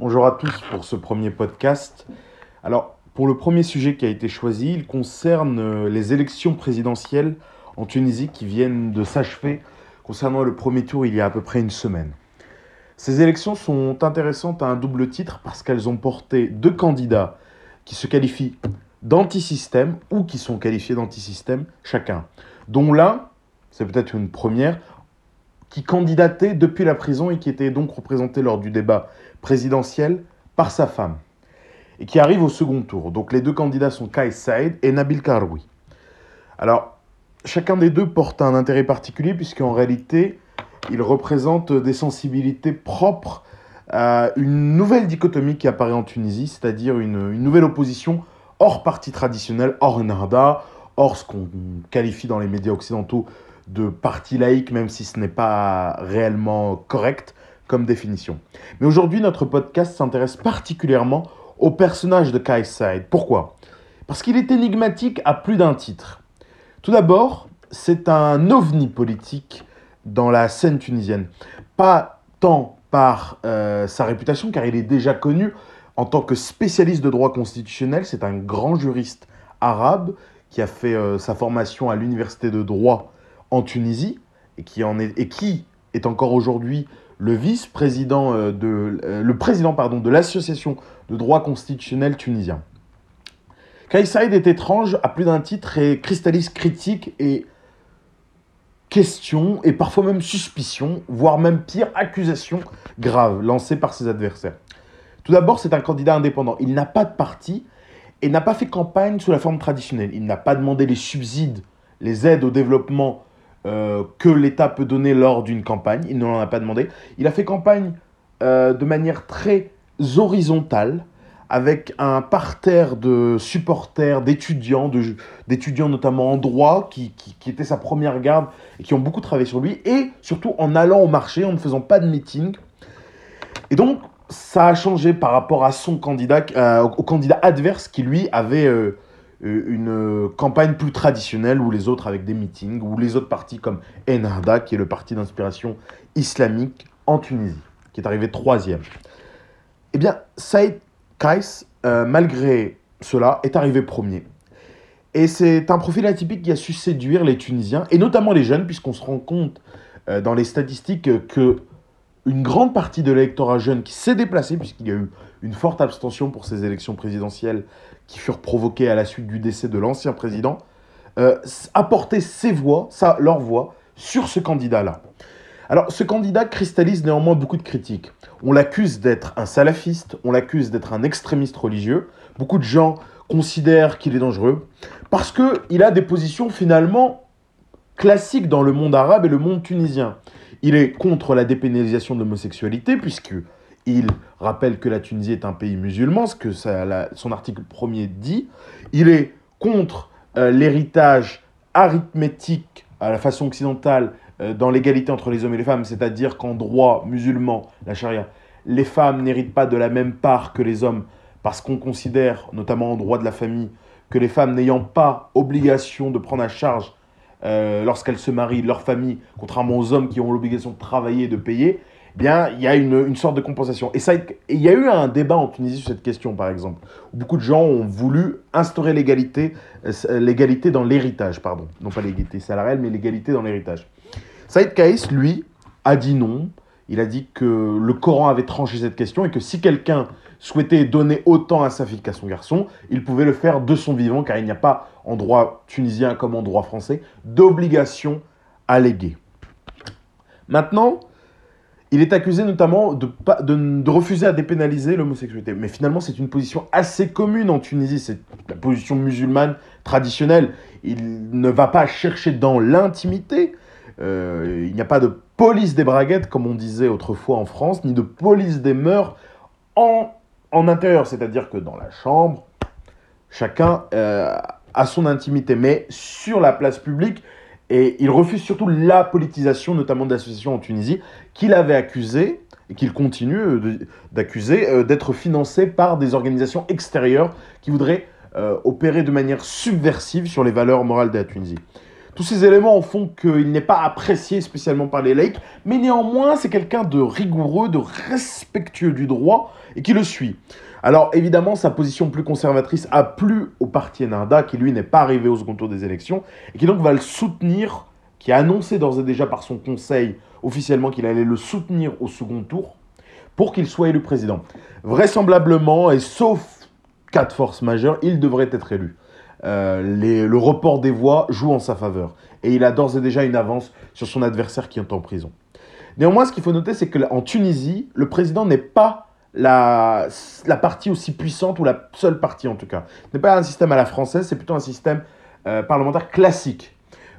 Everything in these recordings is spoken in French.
Bonjour à tous pour ce premier podcast. Alors, pour le premier sujet qui a été choisi, il concerne euh, les élections présidentielles en Tunisie qui viennent de s'achever concernant le premier tour il y a à peu près une semaine. Ces élections sont intéressantes à un double titre parce qu'elles ont porté deux candidats qui se qualifient d'antisystème ou qui sont qualifiés d'antisystème chacun, dont l'un, c'est peut-être une première, qui candidatait depuis la prison et qui était donc représenté lors du débat présidentiel par sa femme, et qui arrive au second tour. Donc les deux candidats sont Kais Saïd et Nabil Karoui. Alors, chacun des deux porte un intérêt particulier, puisqu'en réalité, ils représentent des sensibilités propres à une nouvelle dichotomie qui apparaît en Tunisie, c'est-à-dire une, nouvelle opposition hors parti traditionnel, hors Nahda, hors ce qu'on qualifie dans les médias occidentaux de parti laïque, même si ce n'est pas réellement correct comme définition. Mais aujourd'hui, notre podcast s'intéresse particulièrement au personnage de Kai Said. Pourquoi? Parce qu'il est énigmatique à plus d'un titre. Tout d'abord, c'est un ovni politique dans la scène tunisienne. Pas tant par euh, sa réputation, car il est déjà connu en tant que spécialiste de droit constitutionnel. C'est un grand juriste arabe qui a fait euh, sa formation à l'université de droit en Tunisie et qui, en est, et qui est encore aujourd'hui le vice-président euh, de euh, le président pardon de l'association de droit constitutionnel tunisien. Kais Saïd est étrange à plus d'un titre et cristallise critiques et questions et parfois même suspicions, voire même pire accusations graves lancées par ses adversaires. Tout d'abord, c'est un candidat indépendant. Il n'a pas de parti et n'a pas fait campagne sous la forme traditionnelle. Il n'a pas demandé les subsides, les aides au développement euh, que l'État peut donner lors d'une campagne. Il ne l'en a pas demandé. Il a fait campagne euh, de manière très horizontale, avec un parterre de supporters, d'étudiants, d'étudiants notamment en droit, qui, qui, qui sa première garde et qui ont beaucoup travaillé sur lui, et surtout en allant au marché, en ne faisant pas de meeting. Et donc, ça a changé par rapport à son candidat, euh, au candidat adverse qui lui avait une campagne plus traditionnelle où les autres avec des meetings, ou les autres partis comme Ennahda, qui est le parti d'inspiration islamique en Tunisie, qui est arrivé troisième. Eh bien, Saïd Kais, malgré cela, est arrivé premier. Et c'est un profil atypique qui a su séduire les Tunisiens, et notamment les jeunes, puisqu'on se rend compte dans les statistiques que une grande partie de l'électorat jeune qui s'est déplacé, puisqu'il y a eu une forte abstention pour ces élections présidentielles qui furent provoquées à la suite du décès de l'ancien président, euh, apporter ses voix, ça, leur voix, sur ce candidat-là. Alors, ce candidat cristallise néanmoins beaucoup de critiques. On l'accuse d'être un salafiste, on l'accuse d'être un extrémiste religieux. Beaucoup de gens considèrent qu'il est dangereux parce qu'il a des positions finalement classiques dans le monde arabe et le monde tunisien. Il est contre la dépénalisation de l'homosexualité, puisqu'il rappelle que la Tunisie est un pays musulman, ce que son article premier dit. Il est contre euh, l'héritage arithmétique à la façon occidentale euh, dans l'égalité entre les hommes et les femmes, c'est-à-dire qu'en droit musulman, la charia, les femmes n'héritent pas de la même part que les hommes, parce qu'on considère, notamment en droit de la famille, que les femmes n'ayant pas obligation de prendre à charge euh, lorsqu'elles se marient, leur famille, contrairement aux hommes qui ont l'obligation de travailler et de payer, eh bien, il y a une, sorte de compensation. Et ça, il y a eu un débat en Tunisie sur cette question, par exemple, où beaucoup de gens ont voulu instaurer l'égalité, euh, l'égalité dans l'héritage, pardon. Non pas l'égalité salariale, mais l'égalité dans l'héritage. Saïd Kaïs, lui, a dit non. Il a dit que le Coran avait tranché cette question et que si quelqu'un souhaitait donner autant à sa fille qu'à son garçon, il pouvait le faire de son vivant, car il n'y a pas, en droit tunisien comme en droit français, d'obligation à léguer. Maintenant, il est accusé notamment de, de, refuser à dépénaliser l'homosexualité. Mais finalement, c'est une position assez commune en Tunisie. C'est la position musulmane traditionnelle. Il ne va pas chercher dans l'intimité. Euh, il n'y a pas de police des braguettes, comme on disait autrefois en France, ni de police des mœurs en en intérieur, c'est-à-dire que dans la chambre, chacun euh, a son intimité, mais sur la place publique, et il refuse surtout la politisation, notamment de l'association en Tunisie, qu'il avait accusé, et qu'il continue euh, d'accuser, euh, d'être financé par des organisations extérieures qui voudraient opérer de manière subversive sur les valeurs morales de la Tunisie. Tous ces éléments font qu'il n'est pas apprécié spécialement par les laïcs, mais néanmoins, c'est quelqu'un de rigoureux, de respectueux du droit et qui le suit. Alors évidemment, sa position plus conservatrice a plu au parti Enarda, qui lui n'est pas arrivé au second tour des élections, et qui donc va le soutenir, qui a annoncé d'ores et déjà par son conseil officiellement qu'il allait le soutenir au second tour, pour qu'il soit élu président. Vraisemblablement, et sauf cas de force majeure, il devrait être élu. Euh, le report des voix joue en sa faveur. Et il a d'ores et déjà une avance sur son adversaire qui est en prison. Néanmoins, ce qu'il faut noter, c'est qu'en Tunisie, le président n'est pas la, partie aussi puissante, ou la seule partie en tout cas. Ce n'est pas un système à la française, c'est plutôt un système euh, parlementaire classique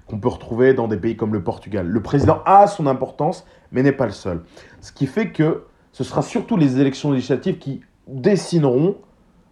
qu'on peut retrouver dans des pays comme le Portugal. Le président a son importance, mais n'est pas le seul. Ce qui fait que ce sera surtout les élections législatives qui dessineront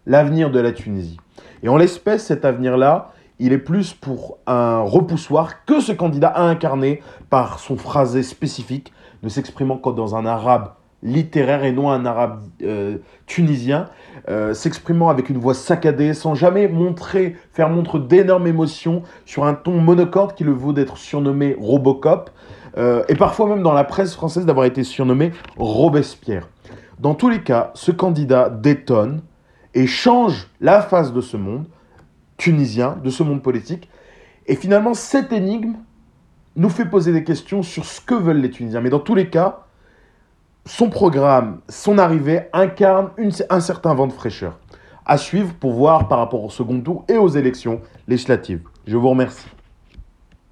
l'avenir de la Tunisie. Et en l'espèce, cet avenir-là, il est plus pour un repoussoir que ce candidat a incarné par son phrasé spécifique, ne s'exprimant que dans un arabe littéraire et non un arabe euh, tunisien, euh, s'exprimant avec une voix saccadée, sans jamais montrer, faire montre d'énormes émotions, sur un ton monocorde qui le vaut d'être surnommé Robocop, euh, et parfois même dans la presse française d'avoir été surnommé Robespierre. Dans tous les cas, ce candidat détonne et change la face de ce monde tunisien, de ce monde politique. Et finalement, cette énigme nous fait poser des questions sur ce que veulent les Tunisiens. Mais dans tous les cas, son programme, son arrivée incarne un certain vent de fraîcheur. À suivre pour voir par rapport au second tour et aux élections législatives. Je vous remercie.